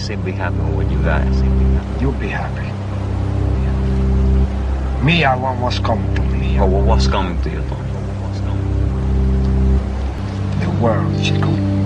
simply happen happy with you happen. You'll be happy. Me, I want what's coming to me. Well, what's coming to you, Tony? The world, Chico.